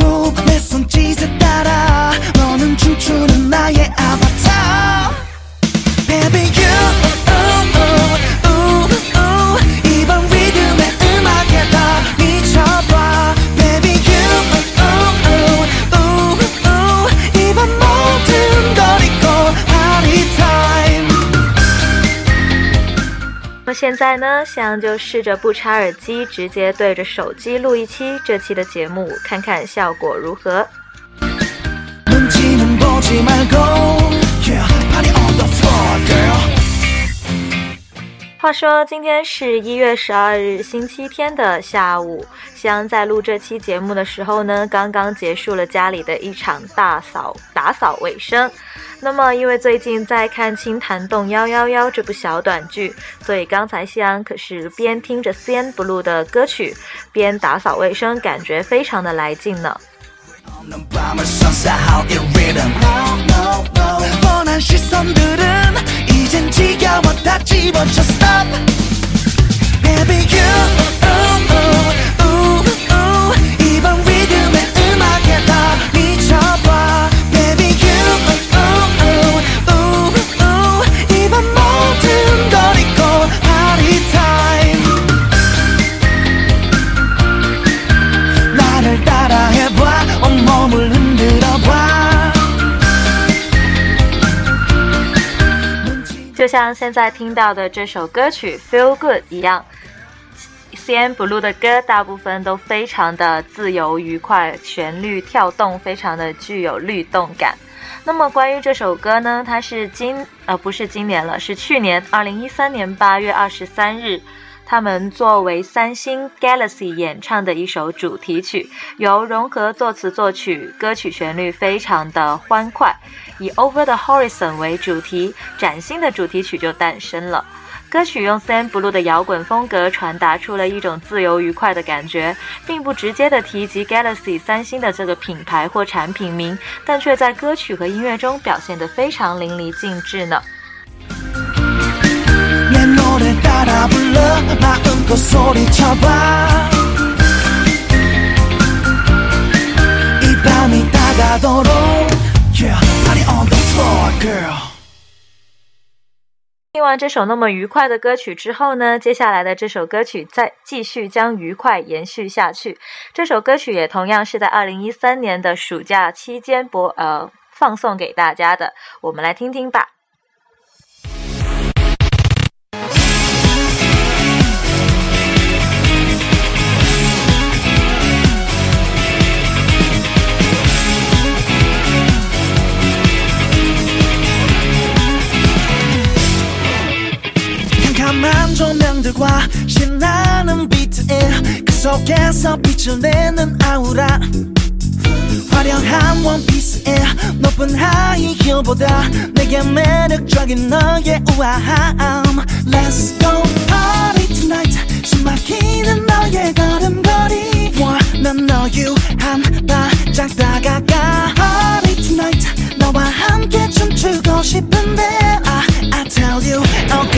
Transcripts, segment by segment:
move 내 손짓에 따라 너는 춤추는 나의 Baby 现在呢，香就试着不插耳机，直接对着手机录一期这期的节目，看看效果如何。话说今天是一月十二日星期天的下午，夕阳在录这期节目的时候呢，刚刚结束了家里的一场大扫打扫卫生。那么，因为最近在看《清潭洞幺幺幺》这部小短剧，所以刚才西安可是边听着 CN Blue 的歌曲，边打扫卫生，感觉非常的来劲呢。像现在听到的这首歌曲《Feel Good》一样，CN Blue 的歌大部分都非常的自由愉快，旋律跳动，非常的具有律动感。那么关于这首歌呢，它是今呃不是今年了，是去年二零一三年八月二十三日，他们作为三星 Galaxy 演唱的一首主题曲，由融合作词作曲，歌曲旋律非常的欢快，以 Over the Horizon 为主题，崭新的主题曲就诞生了。歌曲用 Sam Blue 的摇滚风格传达出了一种自由愉快的感觉，并不直接的提及 Galaxy 三星的这个品牌或产品名，但却在歌曲和音乐中表现得非常淋漓尽致呢。따라 불러 마음껏 소리쳐봐 이 밤이 다가도록 Yeah party on the floor girl 听完这首那么愉快的歌曲之后呢，接下来的这首歌曲再继续将愉快延续下去。这首歌曲也同样是在二零一三年的暑假期间播呃放送给大家的，我们来听听吧。 조명들과 신나는 비트에 그 속에서 빛을 내는 아우라. 화려한 원피스에 높은 하이힐보다 내게 매력적인 너의 우아함. Let's go party tonight. 숨막히는 너의 걸음걸이. 원난 너유 한 발짝 다가가. Party tonight. 너와 함께 춤추고 싶은데. I, I tell you 어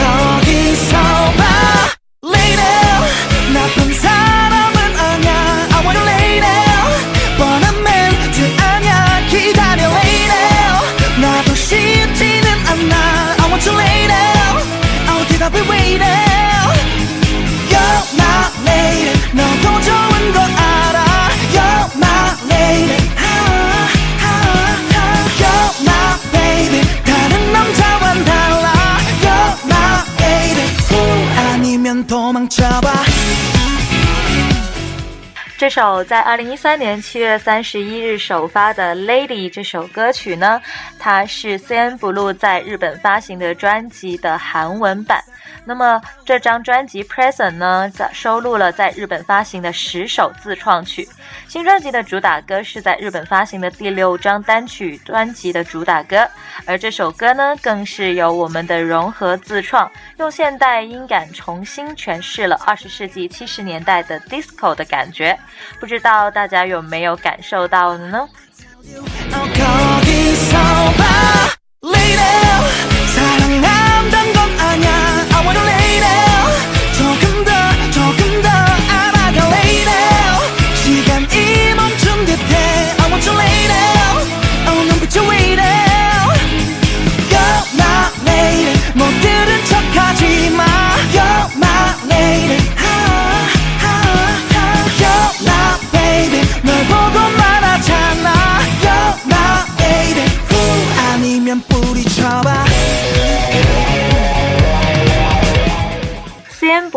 首在二零一三年七月三十一日首发的《Lady》这首歌曲呢，它是 CNBLUE 在日本发行的专辑的韩文版。那么这张专辑《Present》呢，在收录了在日本发行的十首自创曲。新专辑的主打歌是在日本发行的第六张单曲专辑的主打歌，而这首歌呢，更是由我们的融合自创，用现代音感重新诠释了二十世纪七十年代的 disco 的感觉。不知道大家有没有感受到呢？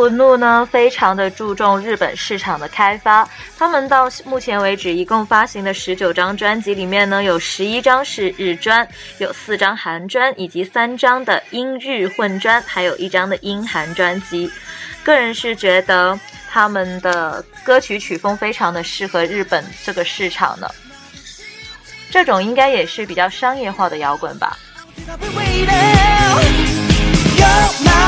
不怒呢，非常的注重日本市场的开发。他们到目前为止一共发行的十九张专辑里面呢，有十一张是日专，有四张韩专，以及三张的英日混专，还有一张的英韩专辑。个人是觉得他们的歌曲曲风非常的适合日本这个市场呢。这种应该也是比较商业化的摇滚吧。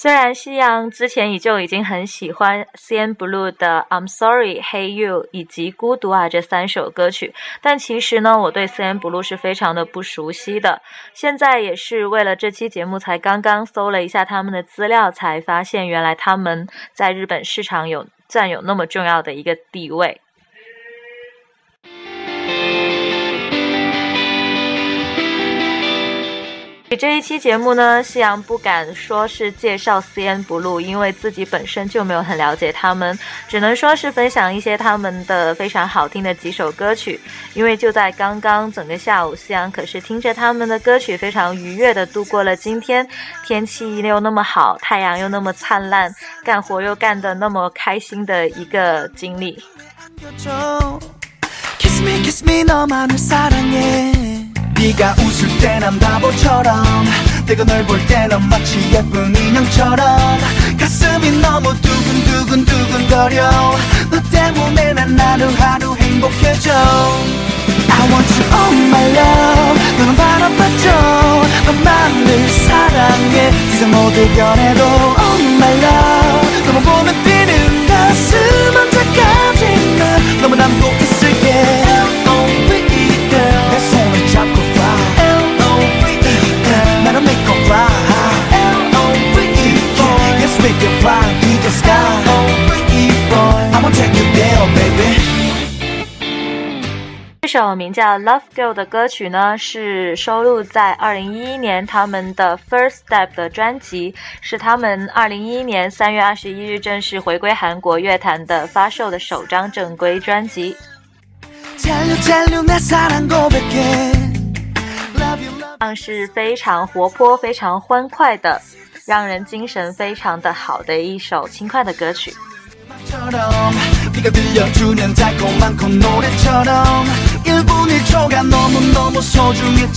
虽然夕阳之前已就已经很喜欢 CNBLUE 的 I'm Sorry, Hey You 以及孤独啊这三首歌曲，但其实呢，我对 CNBLUE 是非常的不熟悉的。现在也是为了这期节目才刚刚搜了一下他们的资料，才发现原来他们在日本市场有占有那么重要的一个地位。这一期节目呢，夕阳不敢说是介绍 CNBLUE，因为自己本身就没有很了解他们，只能说是分享一些他们的非常好听的几首歌曲。因为就在刚刚，整个下午，夕阳可是听着他们的歌曲，非常愉悦的度过了今天。天气又那么好，太阳又那么灿烂，干活又干得那么开心的一个经历。Kiss me, kiss me, 네가 웃을 때 난 바보처럼 내가 널 볼 때는 마치 예쁜 인형처럼. 가슴이 너무 두근두근 두근거려. 너 때문에 난 하루하루 행복해져. I want you all my love. 너는 바라봤죠. 너만을 사랑해. 세상 모두 변해도 all my love. 너만 보면 뛰는 가슴 언제까지 나 너만 안고 있을 baby. 这首名叫《Love Girl》的歌曲呢，是收录在二零一一年他们的《First Step》的专辑，是他们二零一一年三月二十一日正式回归韩国乐坛的发售的首张正规专辑。唱是非常活泼、非常欢快的，让人精神非常的好的一首轻快的歌曲。 네가 들려주는 달콤한 콧노래처럼 1분 1초가 너무너무 소중했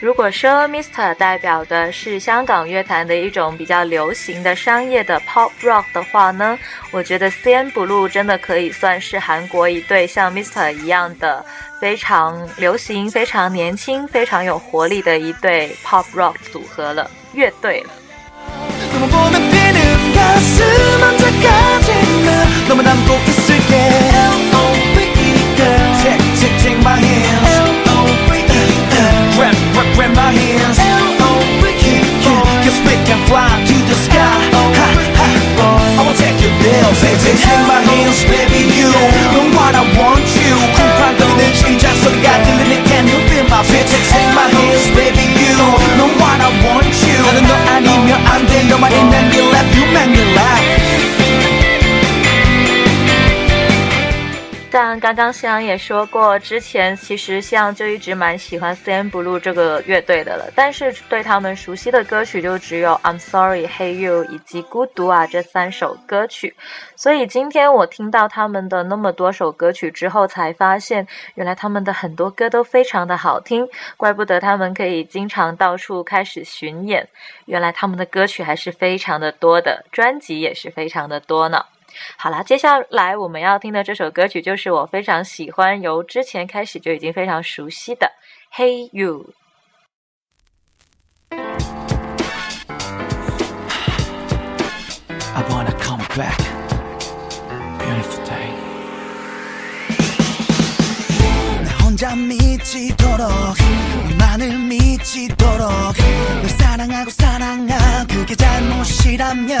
如果说 Mr 代表的是香港乐坛的一种比较流行的商业的 pop rock 的话呢，我觉得 CN Blue 真的可以算是韩国一对像 Mr 一样的非常流行、非常年轻、非常有活力的一对 pop rock 组合了乐队了。보면 뛰는 가 가슴 언제까지나 너만 안고 있을게 L.O.V.E girl Take, take, take my hands L.O.V.E Grab, grab, grab my hands L.O.V.E Cause we can fly to the sky ha, ha. I will take you there Take, take, take my hands baby you Know what I want you 쿵쾅거리는 심장 소리가 들리는 Can you feel my beat Take, take my hands baby 刚刚夕阳也说过，之前其实夕阳就一直蛮喜欢 CN Blue 这个乐队的了，但是对他们熟悉的歌曲就只有 I'm Sorry、Hey You 以及孤独啊这三首歌曲。所以今天我听到他们的那么多首歌曲之后，才发现原来他们的很多歌都非常的好听，怪不得他们可以经常到处开始巡演。原来他们的歌曲还是非常的多的，专辑也是非常的多呢。好啦，接下来我们要听的这首歌曲就是我非常喜欢，由之前开始就已经非常熟悉的《Hey You》。I wanna come back. 나 혼자 미치도록 너만을 미치도록 널 사랑하고 사랑하 그게 잘못이라면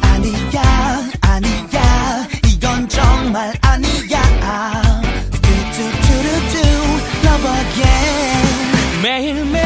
아니야 아니야 이건 정말 아니야. 뚜뚜뚜루뚜 love again. 매일매일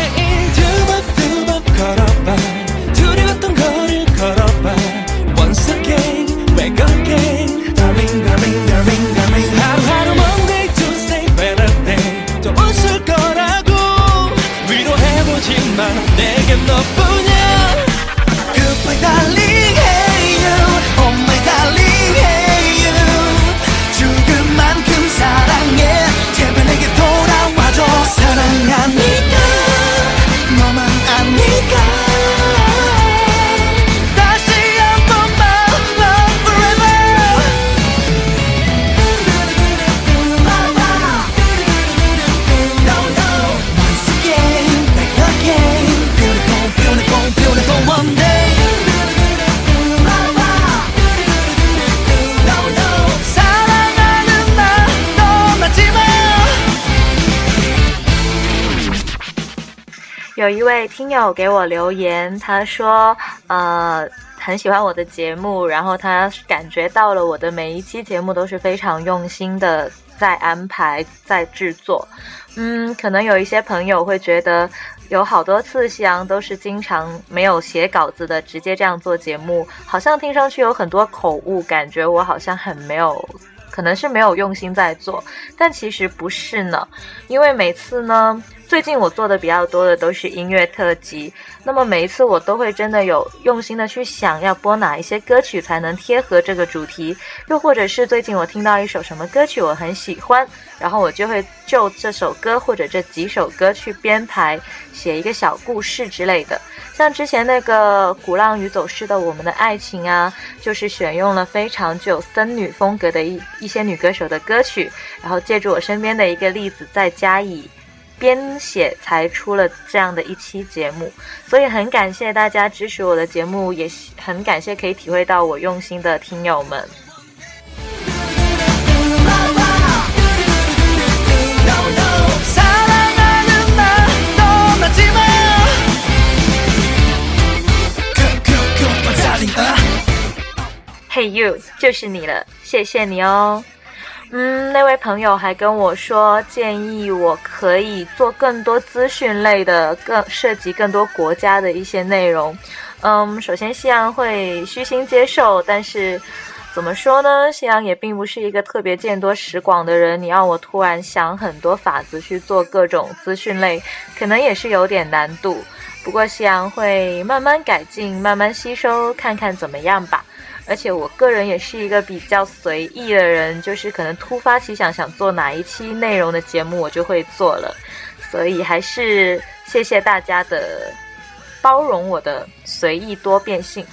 사 有一位听友给我留言，他说，呃，很喜欢我的节目，然后他感觉到了我的每一期节目都是非常用心的在安排、在制作。嗯，可能有一些朋友会觉得，有好多次夕阳都是经常没有写稿子的，直接这样做节目，好像听上去有很多口误，感觉我好像很没有。可能是没有用心在做，但其实不是呢，因为每次呢，最近我做的比较多的都是音乐特辑，那么每一次我都会真的有用心的去想要播哪一些歌曲才能贴合这个主题，又或者是最近我听到一首什么歌曲我很喜欢，然后我就会就这首歌或者这几首歌去编排，写一个小故事之类的。像之前那个《鼓浪屿走失的我们的爱情》啊，就是选用了非常具有森女风格的一一些女歌手的歌曲，然后借助我身边的一个例子，再加以编写才出了这样的一期节目，所以很感谢大家支持我的节目，也很感谢可以体会到我用心的听友们。嘿，you 就是你了，谢谢你哦。嗯，那位朋友还跟我说，建议我可以做更多资讯类的，更涉及更多国家的一些内容。嗯，首先夕阳会虚心接受，但是怎么说呢？夕阳也并不是一个特别见多识广的人，你让我突然想很多法子去做各种资讯类，可能也是有点难度。不过夕阳会慢慢改进，慢慢吸收，看看怎么样吧。而且我个人也是一个比较随意的人，就是可能突发奇想想做哪一期内容的节目，我就会做了。所以还是谢谢大家的包容我的随意多变性。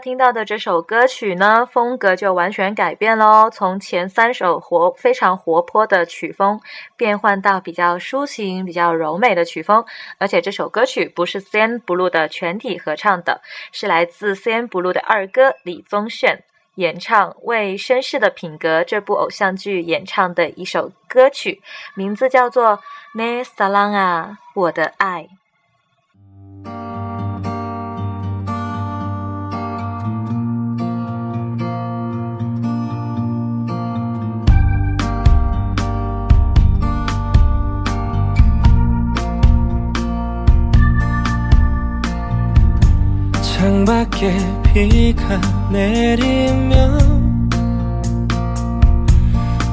听到的这首歌曲呢，风格就完全改变喽，从前三首活非常活泼的曲风，变换到比较抒情、比较柔美的曲风。而且这首歌曲不是 CN Blue 的全体合唱的，是来自 CN Blue 的二哥李宗铉演唱，为《绅士的品格》这部偶像剧演唱的一首歌曲，名字叫做《Ne Salang 啊，我的爱》。 창밖에 비가 내리면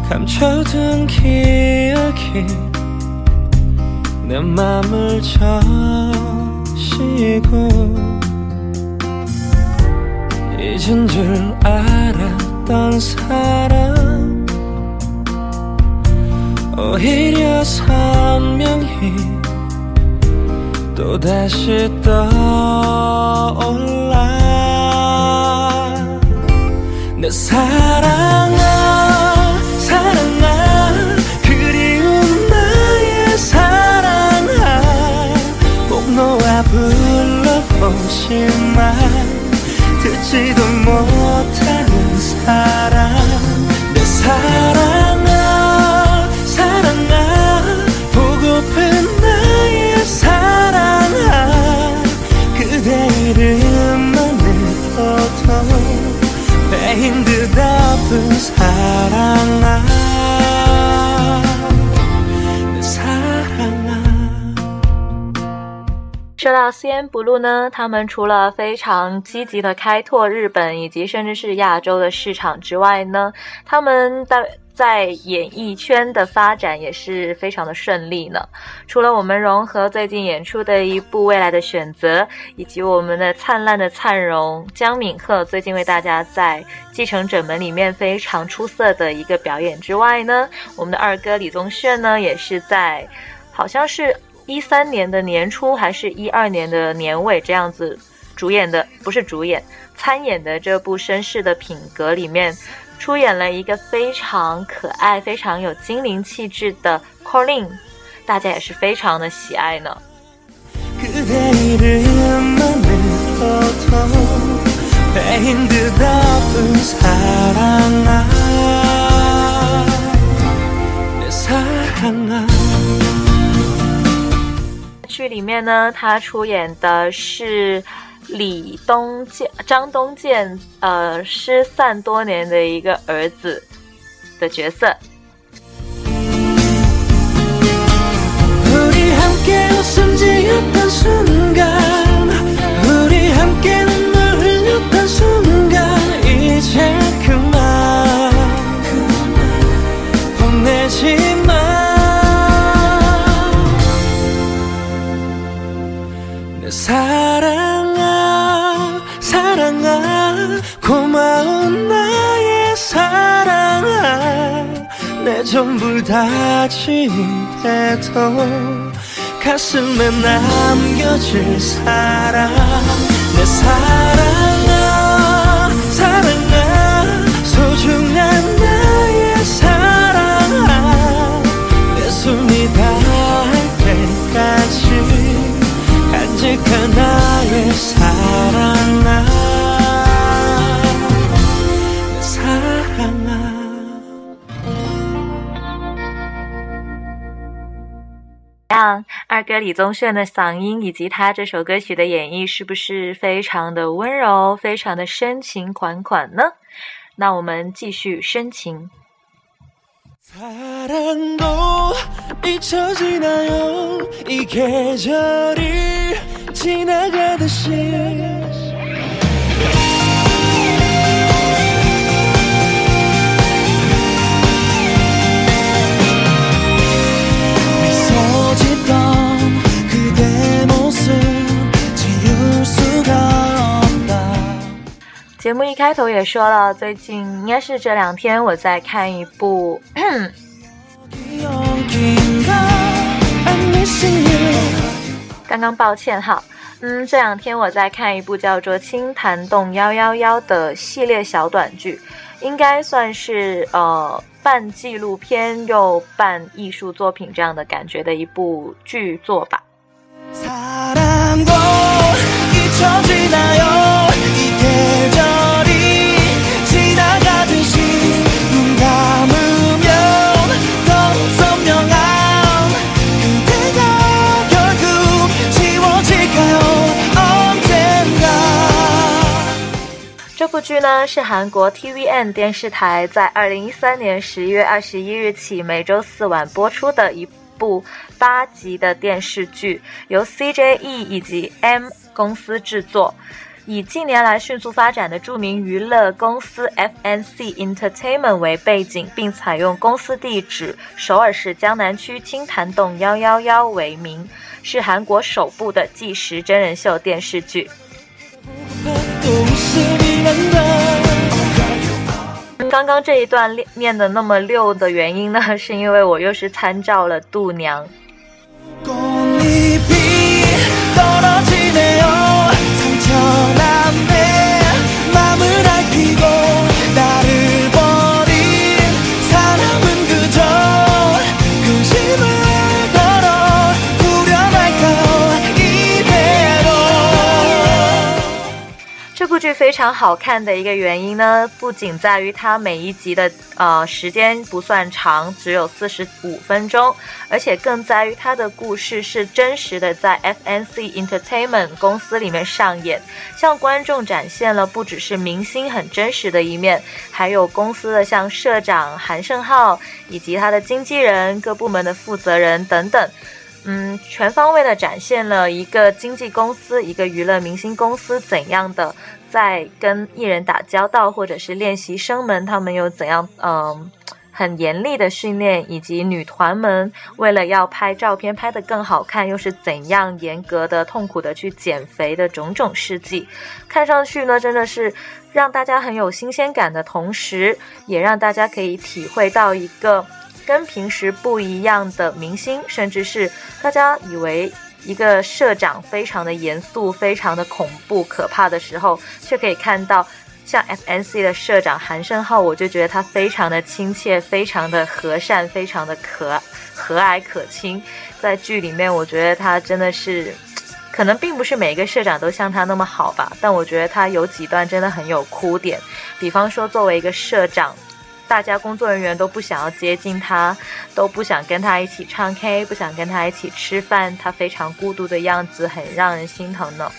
감춰둔 기억이 내 맘을 저시고 잊은 줄 알았던 사람 오히려 선명히 또다시 떠올라. 내 사랑아 Blue 呢，他们除了非常积极的开拓日本以及甚至是亚洲的市场之外呢，他们的在演艺圈的发展也是非常的顺利呢。除了我们融合最近演出的一部《未来的选择》，以及我们的灿烂的灿荣江敏赫最近为大家在《继承者们》里面非常出色的一个表演之外呢，我们的二哥李宗铉呢也是在好像是。一三年的年初还是一二年的年尾这样子主演的，不是主演参演的这部《绅士的品格》里面，出演了一个非常可爱、非常有精灵气质的 Colin，大家也是非常的喜爱呢。剧里面呢，他出演的是李东健、张东健，呃，失散多年的一个儿子的角色。 내 전부 다지인데도 가슴에 남겨질 사랑. 내 사랑아 사랑아 소중한 나의 사랑아 내 숨이 닿 二哥李宗铉的嗓音以及他这首歌曲的演绎，是不是非常的温柔，非常的深情款款呢？那我们继续深情。 사랑도 잊혀지나요 이 계절이 지나가듯이 节目一开头也说了，最近应该是这两天我在看一部。刚刚抱歉哈，嗯，这两天我在看一部叫做《青潭洞幺幺幺》的系列小短剧，应该算是呃。半纪录片又半艺术作品这样的感觉的一部剧作吧。 사랑도 잊혀지나요 이 계절 剧呢是韩国 TVN 电视台在二零一三年十月二十一日起每周四晚播出的一部八集的电视剧，由 CJE 以及 M 公司制作。以近年来迅速发展的著名娱乐公司 FNC Entertainment 为背景，并采用公司地址首尔市江南区青潭洞幺幺幺为名，是韩国首部的纪实真人秀电视剧。刚刚这一段念的那么溜的原因呢，是因为我又是参照了度娘。这部剧非常好看的一个原因呢，不仅在于它每一集的呃时间不算长，只有四十五分钟，而且更在于它的故事是真实的在 FNC Entertainment 公司里面上演，向观众展现了不只是明星很真实的一面，还有公司的像社长韩胜浩以及他的经纪人、各部门的负责人等等。嗯，全方位的展现了一个经纪公司、一个娱乐明星公司怎样的在跟艺人打交道，或者是练习生们他们有怎样嗯很严厉的训练，以及女团们为了要拍照片拍得更好看，又是怎样严格的、痛苦的去减肥的种种事迹，看上去呢真的是让大家很有新鲜感的同时，也让大家可以体会到一个。跟平时不一样的明星，甚至是大家以为一个社长非常的严肃、非常的恐怖、可怕的时候，却可以看到像 FNC 的社长韩胜浩，我就觉得他非常的亲切、非常的和善、非常的可和蔼可亲。在剧里面，我觉得他真的是，可能并不是每一个社长都像他那么好吧，但我觉得他有几段真的很有哭点，比方说作为一个社长。大家工作人员都不想要接近他，都不想跟他一起唱 K，不想跟他一起吃饭，他非常孤独的样子很让人心疼呢。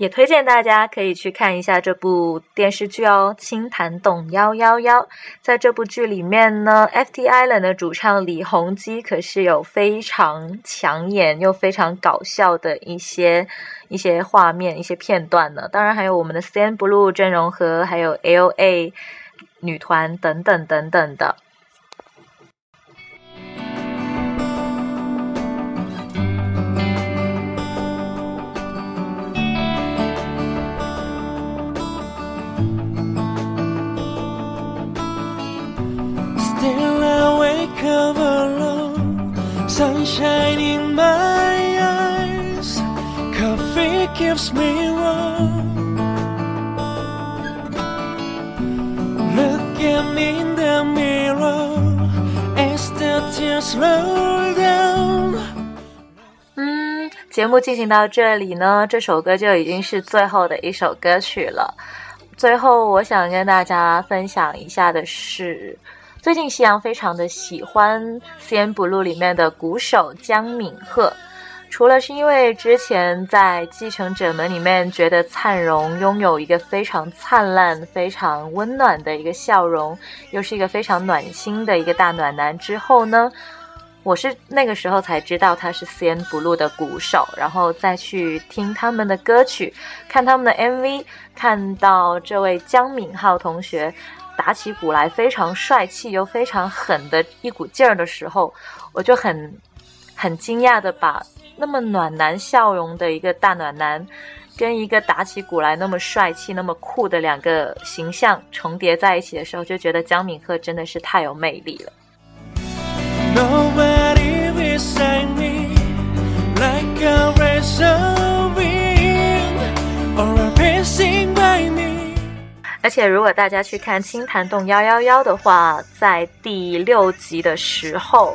也推荐大家可以去看一下这部电视剧哦，《青潭洞幺幺幺》。在这部剧里面呢，FT Island 的主唱李弘基可是有非常抢眼又非常搞笑的一些一些画面、一些片段呢。当然还有我们的 CN Blue 阵容和，还有 LA 女团等等等等的。Sunshine in my eyes Coffee keeps me warm Look at me in the mirror As the tears roll down 嗯，节目进行到这里呢，这首歌就已经是最后的一首歌曲了。最后，我想跟大家分享一下的是，最近夕阳非常的喜欢《CN Blue》里面的鼓手江敏赫。除了是因为之前在《继承者们》里面觉得灿荣拥有一个非常灿烂、非常温暖的一个笑容，又是一个非常暖心的一个大暖男之后呢，我是那个时候才知道他是 CN Blue 的鼓手，然后再去听他们的歌曲，看他们的 MV，看到这位江敏浩同学打起鼓来非常帅气又非常狠的一股劲儿的时候，我就很很惊讶的把那么暖男笑容的一个大暖男，跟一个打起鼓来那么帅气、那么酷的两个形象重叠在一起的时候，就觉得江敏赫真的是太有魅力了。而且，如果大家去看《青潭洞幺幺幺》的话，在第六集的时候，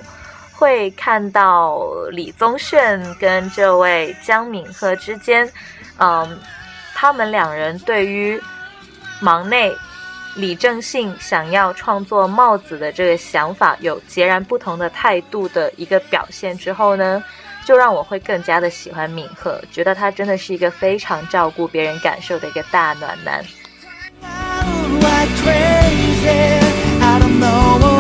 会看到李宗炫跟这位江敏赫之间，嗯，他们两人对于忙内李正信想要创作帽子的这个想法有截然不同的态度的一个表现之后呢，就让我会更加的喜欢敏赫，觉得他真的是一个非常照顾别人感受的一个大暖男。Like crazy. I don't know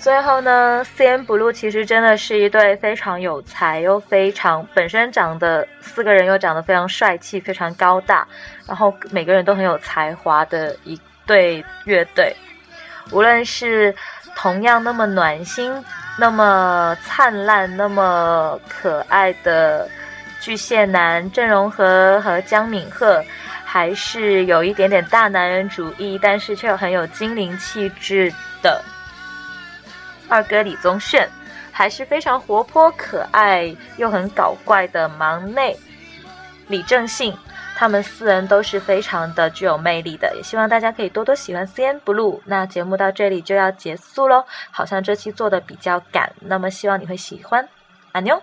最后呢，CN Blue 其实真的是一对非常有才又非常本身长得四个人又长得非常帅气、非常高大，然后每个人都很有才华的一对乐队。无论是同样那么暖心、那么灿烂、那么可爱的巨蟹男郑容和和江敏赫，还是有一点点大男人主义，但是却又很有精灵气质的二哥李宗炫，还是非常活泼可爱又很搞怪的忙内李正信。他们四人都是非常的具有魅力的，也希望大家可以多多喜欢 CN Blue。那节目到这里就要结束喽，好像这期做的比较赶，那么希望你会喜欢，阿妞。